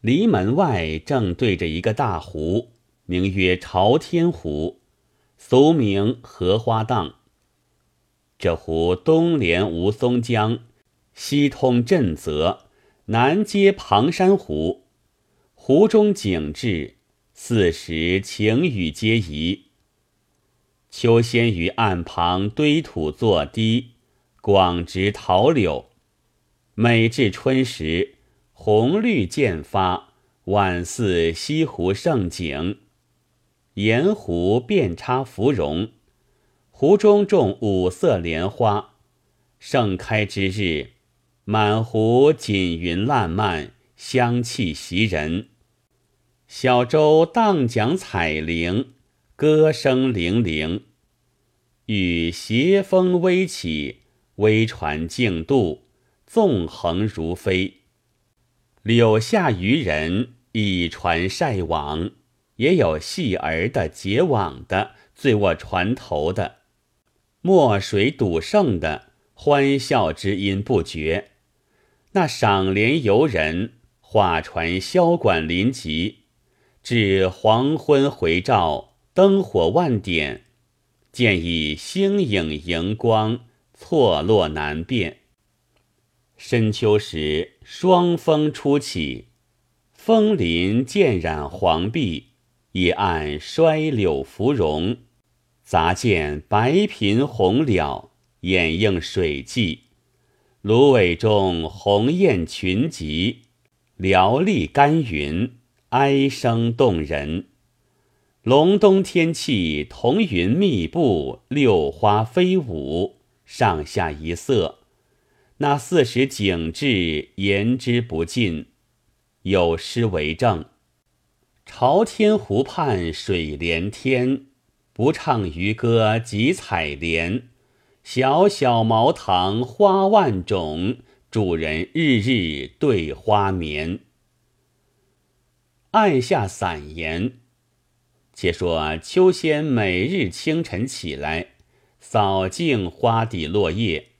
离门外正对着一个大湖，名曰朝天湖，俗名荷花荡。这湖东连吴淞江，西通震泽，南接庞山湖。湖中景致，四时晴雨皆宜。秋仙于岸旁堆土作堤，广植桃柳。每至春时，红绿渐发，宛似西湖胜景。沿湖遍插芙蓉，湖中种五色莲花。盛开之日，满湖锦云烂漫，香气袭人。小舟荡桨彩铃，歌声泠泠。与斜风微起，微船竞渡。纵横如飞，柳下渔人以船晒网，也有戏儿的、结网的、醉卧船头的，墨水赌胜的，欢笑之音不绝。那赏莲游人画船箫管临集，至黄昏回照，灯火万点，见以星影荧光，错落难辨。深秋时，霜风初起，枫林渐染黄碧，野岸衰柳芙蓉，杂见白频红蓼，掩映水际。芦苇中鸿雁群集，寥丽干云，哀声动人。隆冬天气，彤云密布，六花飞舞，上下一色。那四时景致言之不尽，有诗为证：“朝天湖畔水连天，不唱渔歌即采莲。小小茅堂花万种，主人日日对花眠。”按下散言，且说秋仙每日清晨起来，扫净花底落叶。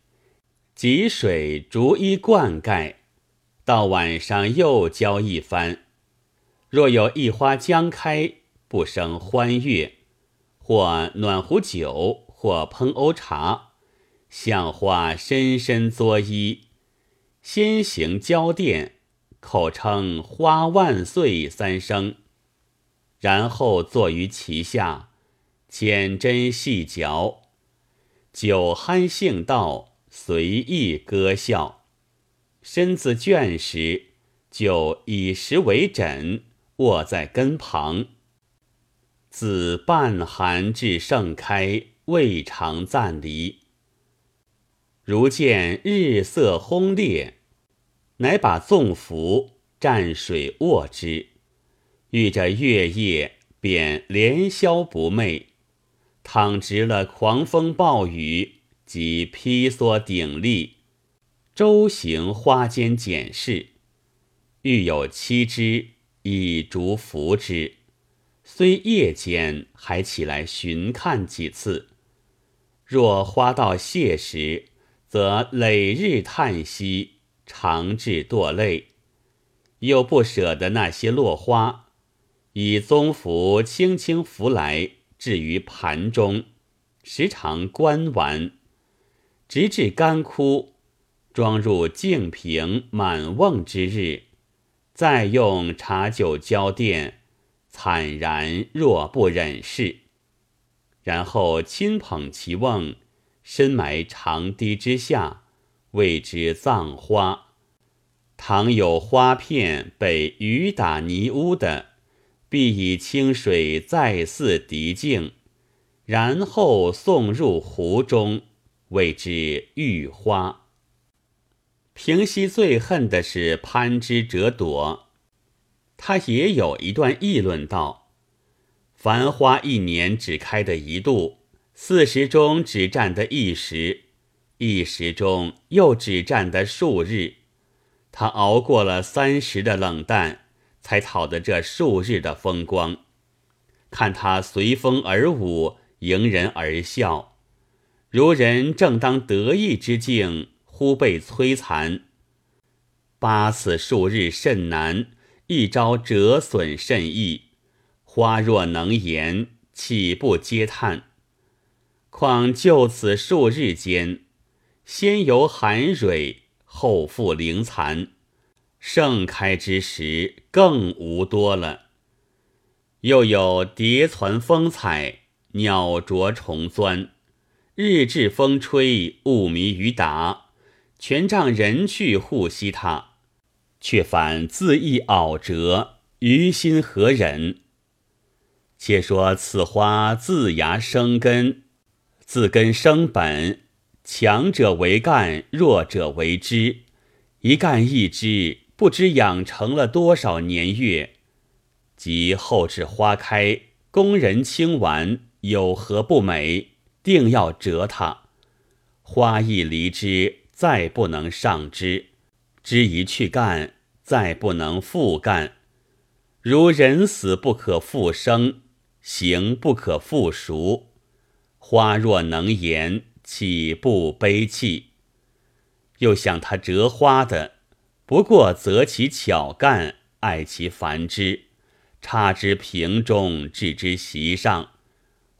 汲水逐一灌溉，到晚上又浇一番。若有一花将开，不生欢悦，或暖壶酒，或烹瓯茶，向花深深作揖，先行交奠，口称“花万岁”三声，然后坐于其下，浅斟细嚼，酒酣兴道。随意歌笑，身子倦时，就以石为枕，卧在根旁。自半寒至盛开，未尝暂离。如见日色轰烈，乃把纵服蘸水卧之，遇着月夜，便连宵不寐，倘值了狂风暴雨。即披蓑顶笠，周行花间检视，欲有七枝，以竹扶之。虽夜间还起来寻看几次。若花到谢时，则累日叹息，长至堕泪。又不舍得那些落花，以宗符轻轻拂来，置于盘中，时常观玩。直至干枯，装入净瓶满瓮之日，再用茶酒浇奠，惨然若不忍视。然后亲捧其瓮，深埋长堤之下，谓之葬花。倘有花片被雨打泥污的，必以清水再次涤净，然后送入湖中。谓之玉花。平西最恨的是攀枝折朵，他也有一段议论道：繁花一年只开的一度，四时中只占得一时，一时中又只占得数日。他熬过了三十的冷淡，才讨得这数日的风光。看他随风而舞，迎人而笑。如人正当得意之境，忽被摧残。八此数日甚难，一朝折损甚易。花若能言，岂不嗟叹？况就此数日间，先由寒蕊，后复灵残，盛开之时更无多了。又有蝶攒风采，鸟啄虫钻，日至风吹，雾迷雨打，全仗人去护惜它，却反自意傲折，于心何忍？且说此花自芽生根，自根生本，强者为干，弱者为枝，一干一枝，不知养成了多少年月。及后至花开，工人清完，有何不美？定要折它。花一离枝，再不能上枝；枝一去干，再不能复干。如人死不可复生，行不可复熟。花若能言，岂不悲泣？又想他折花的，不过择其巧干，爱其繁枝。插之瓶中，置之席上，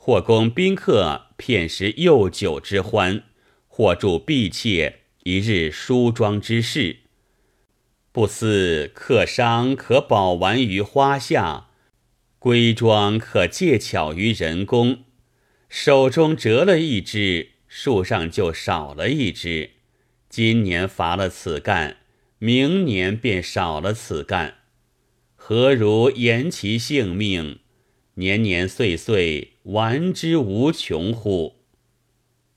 或供宾客片时幼酒之欢，或助婢妾一日梳妆之事。不思客商可饱玩于花下，闺妆可借巧于人工。手中折了一枝，树上就少了一枝。今年伐了此干，明年便少了此干。何如延其性命，年年岁岁玩之无穷乎？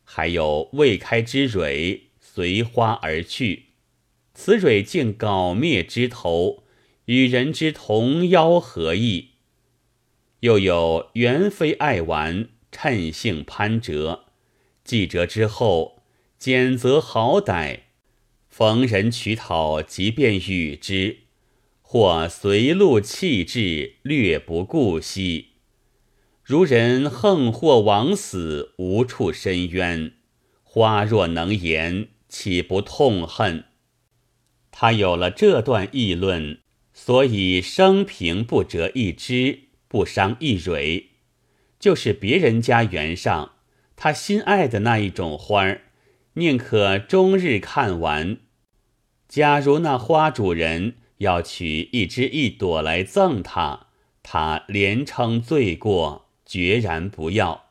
还有未开之蕊，随花而去，此蕊竟槁灭枝头，与人之同夭何异？又有元妃爱玩，趁性攀折，既折之后，减则好歹，逢人取讨，即便与之。或随路弃置，略不顾惜。如人横祸枉死，无处申冤。花若能言，岂不痛恨？他有了这段议论，所以生平不折一枝，不伤一蕊。就是别人家园上，他心爱的那一种花儿，宁可终日看完。假如那花主人。要取一枝一朵来赠他，他连称罪过，决然不要。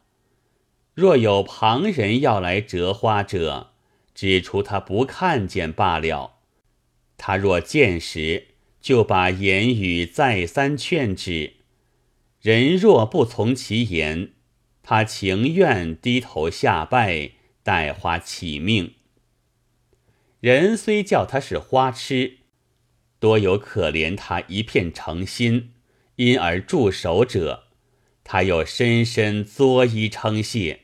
若有旁人要来折花者，指出他不看见罢了。他若见时，就把言语再三劝止。人若不从其言，他情愿低头下拜，待花起命。人虽叫他是花痴。多有可怜他一片诚心，因而驻守者，他又深深作揖称谢；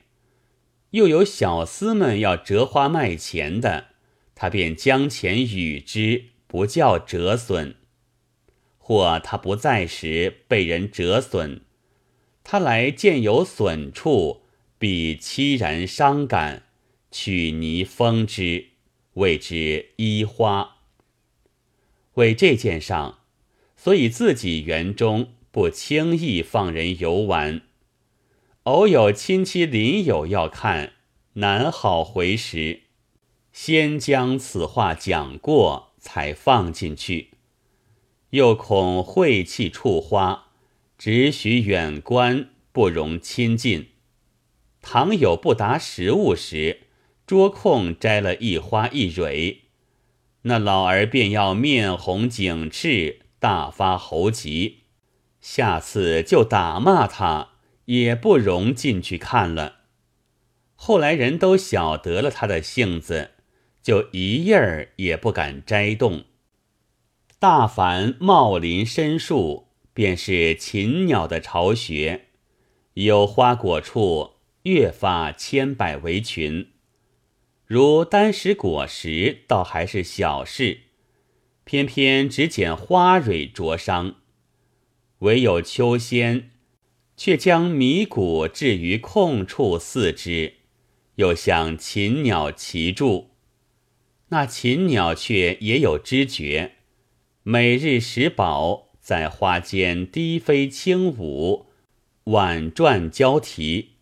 又有小厮们要折花卖钱的，他便将钱与之，不叫折损；或他不在时被人折损，他来见有损处，必凄然伤感，取泥封之，谓之衣花。为这件上，所以自己园中不轻易放人游玩。偶有亲戚邻友要看，难好回时，先将此话讲过，才放进去。又恐晦气触花，只许远观，不容亲近。倘有不达时物时，捉空摘了一花一蕊。那老儿便要面红颈赤，大发猴急，下次就打骂他，也不容进去看了。后来人都晓得了他的性子，就一叶儿也不敢摘动。大凡茂林深树，便是禽鸟的巢穴，有花果处，越发千百为群。如单食果实，倒还是小事，偏偏只捡花蕊灼伤；唯有秋仙，却将迷谷置于空处饲之，又向禽鸟齐住。那禽鸟却也有知觉，每日食饱，在花间低飞轻舞，婉转交啼，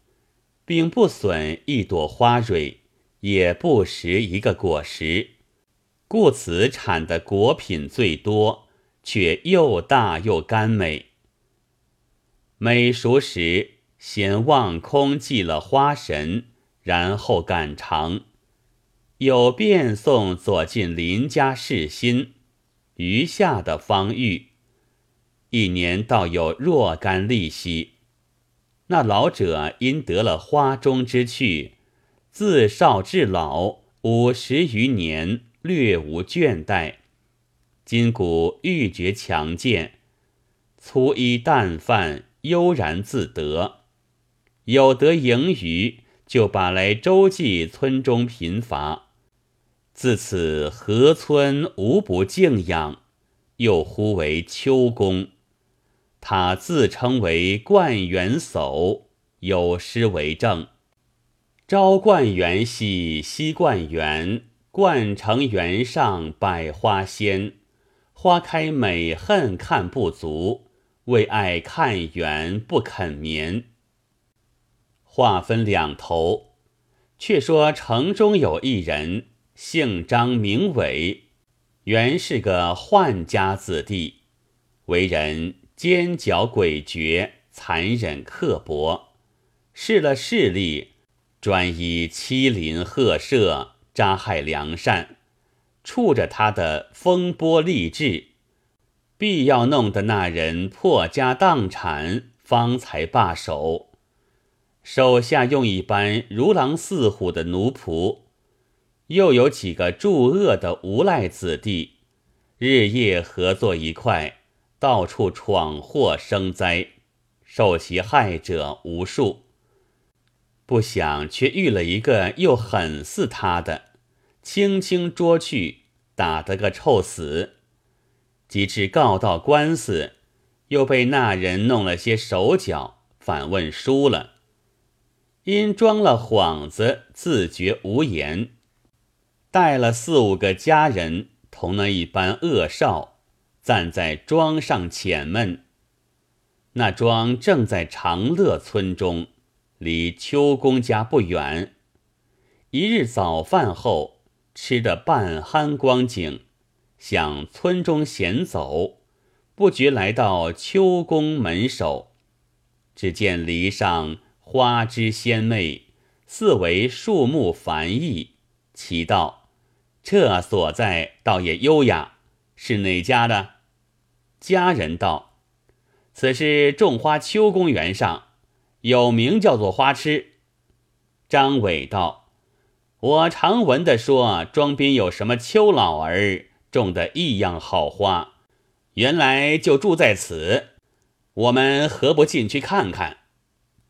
并不损一朵花蕊，也不食一个果实，故此产的果品最多，却又大又甘美。每熟时，先望空祭了花神，然后赶尝。有便送左近邻家试新，余下的方玉。一年倒有若干利息。那老者因得了花中之趣，自少至老五十余年，略无倦怠，筋骨愈觉强健，粗衣淡饭，悠然自得。有得盈余，就把来周济村中贫乏。自此，河村无不敬仰，又呼为秋公。他自称为冠元叟，有诗为证：“朝冠元兮夕冠元，冠城原上百花鲜。花开美恨看不足，为爱看缘不肯眠。”话分两头，却说城中有一人。姓张名伟，原是个宦家子弟，为人奸狡诡谲、残忍刻薄，失了势力，专以欺凌恶赦、扎害良善，触着他的风波励志，必要弄得那人破家荡产，方才罢手。手下用一般如狼似虎的奴仆。又有几个助恶的无赖子弟，日夜合作一块，到处闯祸生灾，受其害者无数。不想却遇了一个又狠似他的，轻轻捉去，打得个臭死。及至告到官司，又被那人弄了些手脚，反问输了，因装了幌子，自觉无言。带了四五个家人，同那一班恶少，暂在庄上遣闷。那庄正在长乐村中，离秋公家不远。一日早饭后，吃得半酣光景，向村中闲走，不觉来到秋宫门首，只见篱上花枝鲜媚，四围树木繁异，其道。这所在倒也优雅，是哪家的？家人道：“此是种花秋公园上，有名叫做花痴。”张伟道：“我常闻的说，庄边有什么邱老儿种的异样好花，原来就住在此。我们何不进去看看？”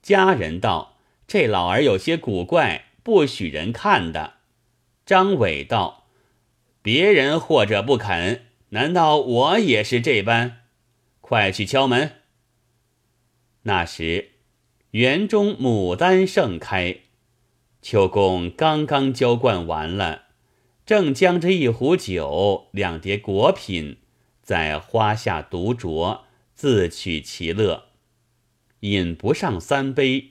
家人道：“这老儿有些古怪，不许人看的。”张伟道。别人或者不肯，难道我也是这般？快去敲门。那时园中牡丹盛开，秋公刚刚浇灌完了，正将这一壶酒、两碟果品在花下独酌，自取其乐。饮不上三杯，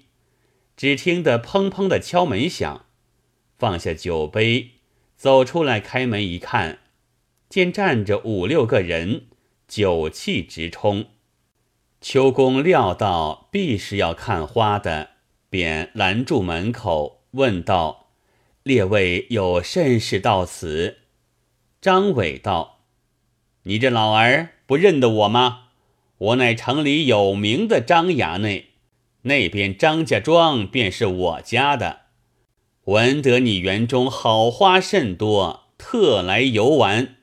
只听得砰砰的敲门响，放下酒杯。走出来，开门一看，见站着五六个人，酒气直冲。秋公料到必是要看花的，便拦住门口，问道：“列位有甚事到此？”张伟道：“你这老儿不认得我吗？我乃城里有名的张衙内，那边张家庄便是我家的。”闻得你园中好花甚多，特来游玩。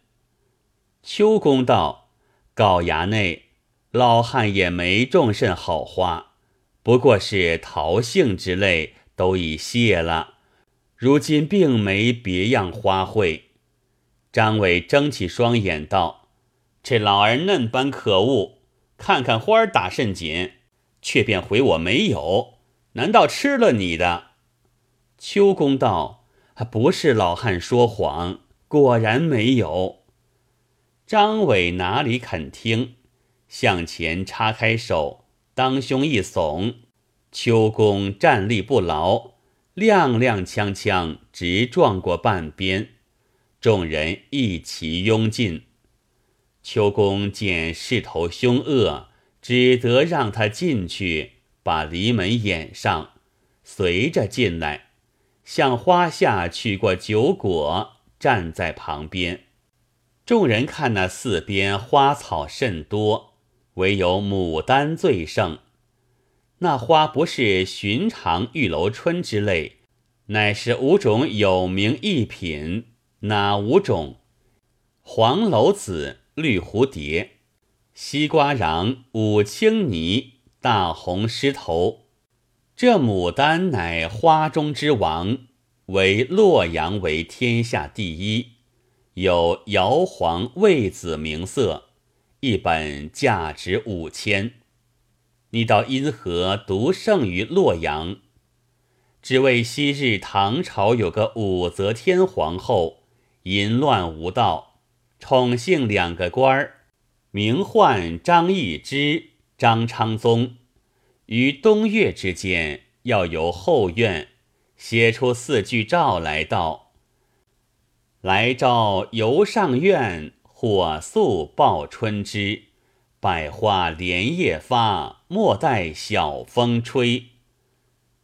秋公道：“告衙内，老汉也没种甚好花，不过是桃杏之类，都已谢了。如今并没别样花卉。”张伟睁起双眼道：“这老儿嫩般可恶，看看花儿打甚紧，却便回我没有。难道吃了你的？”秋公道：“不是老汉说谎，果然没有。”张伟哪里肯听，向前插开手，当胸一耸，秋公站立不牢，踉踉跄跄直撞过半边，众人一齐拥进。秋公见势头凶恶，只得让他进去，把篱门掩上，随着进来，向花下取过酒果，站在旁边。众人看那四边花草甚多，唯有牡丹最盛。那花不是寻常玉楼春之类，乃是五种有名异品。哪五种？黄楼子。绿蝴蝶、西瓜瓤、五青泥、大红狮头，这牡丹乃花中之王，为洛阳为天下第一，有瑶黄魏子名色，一本价值五千。你道因何独胜于洛阳？只为昔日唐朝有个武则天皇后，淫乱无道。宠幸两个官儿，名唤张易之、张昌宗。于冬月之间，要由后院写出四句诏来道：“来诏游上苑，火速报春之。百花连夜发，莫待晓风吹。”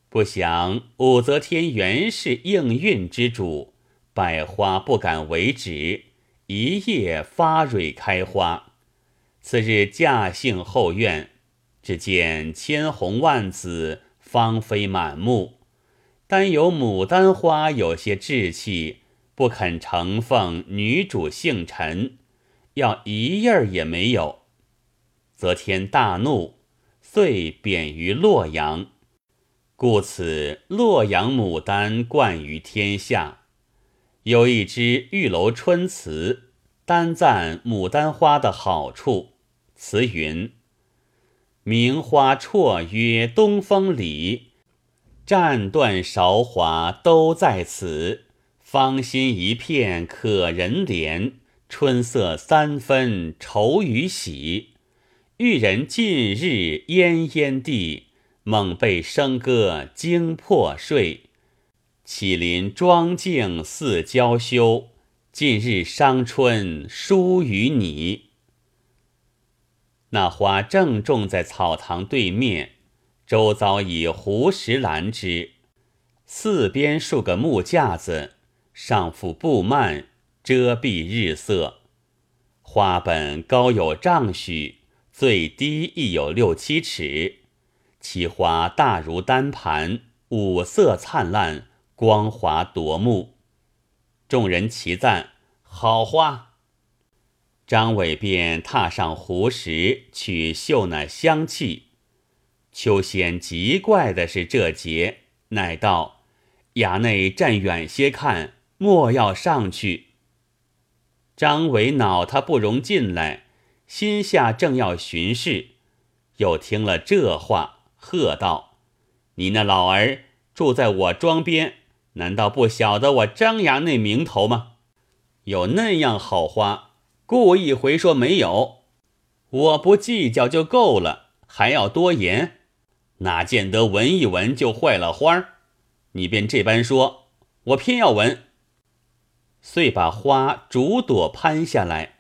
不想武则天原是应运之主，百花不敢为止。一夜发蕊开花，次日驾幸后院，只见千红万紫，芳菲满目。单有牡丹花有些稚气，不肯承奉女主姓陈，要一叶儿也没有。则天大怒，遂贬于洛阳。故此，洛阳牡丹冠于天下。有一支《玉楼春》词，单赞牡丹花的好处。词云：“名花绰约东风里，战断韶华都在此。芳心一片可人怜，春色三分愁与喜。玉人近日奄奄地，猛被笙歌惊破睡。”岂临庄静似娇羞，近日伤春疏于你。那花正种在草堂对面，周遭以湖石拦之，四边数个木架子，上覆布幔，遮蔽日色。花本高有丈许，最低亦有六七尺，其花大如单盘，五色灿烂。光华夺目，众人齐赞好花。张伟便踏上湖石去嗅那香气。秋仙极怪的是这节，乃道：“衙内站远些看，莫要上去。”张伟恼他不容进来，心下正要巡视，又听了这话，喝道：“你那老儿住在我庄边。”难道不晓得我张衙内名头吗？有那样好花，故意回说没有，我不计较就够了，还要多言，哪见得闻一闻就坏了花儿？你便这般说，我偏要闻。遂把花逐朵攀下来，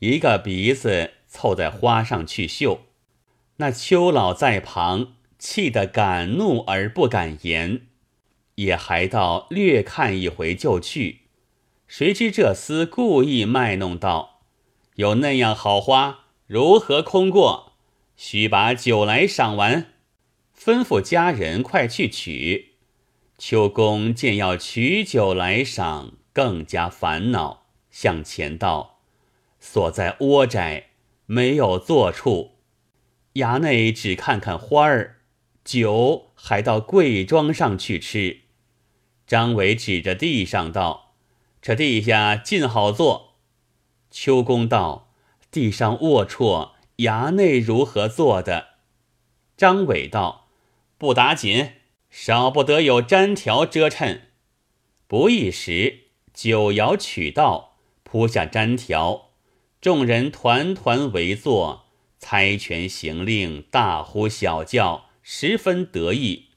一个鼻子凑在花上去嗅。那邱老在旁，气得敢怒而不敢言。也还道略看一回就去，谁知这厮故意卖弄道：“有那样好花，如何空过？须把酒来赏完。”吩咐家人快去取。秋公见要取酒来赏，更加烦恼，向前道：“所在窝宅没有坐处，衙内只看看花儿，酒还到贵庄上去吃。”张伟指着地上道：“这地下尽好坐。”秋公道：“地上龌龊，衙内如何坐的？”张伟道：“不打紧，少不得有毡条遮衬。”不一时，酒肴取到，铺下毡条，众人团团围坐，猜拳行令，大呼小叫，十分得意。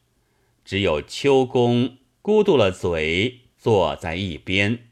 只有秋公咕嘟了嘴，坐在一边。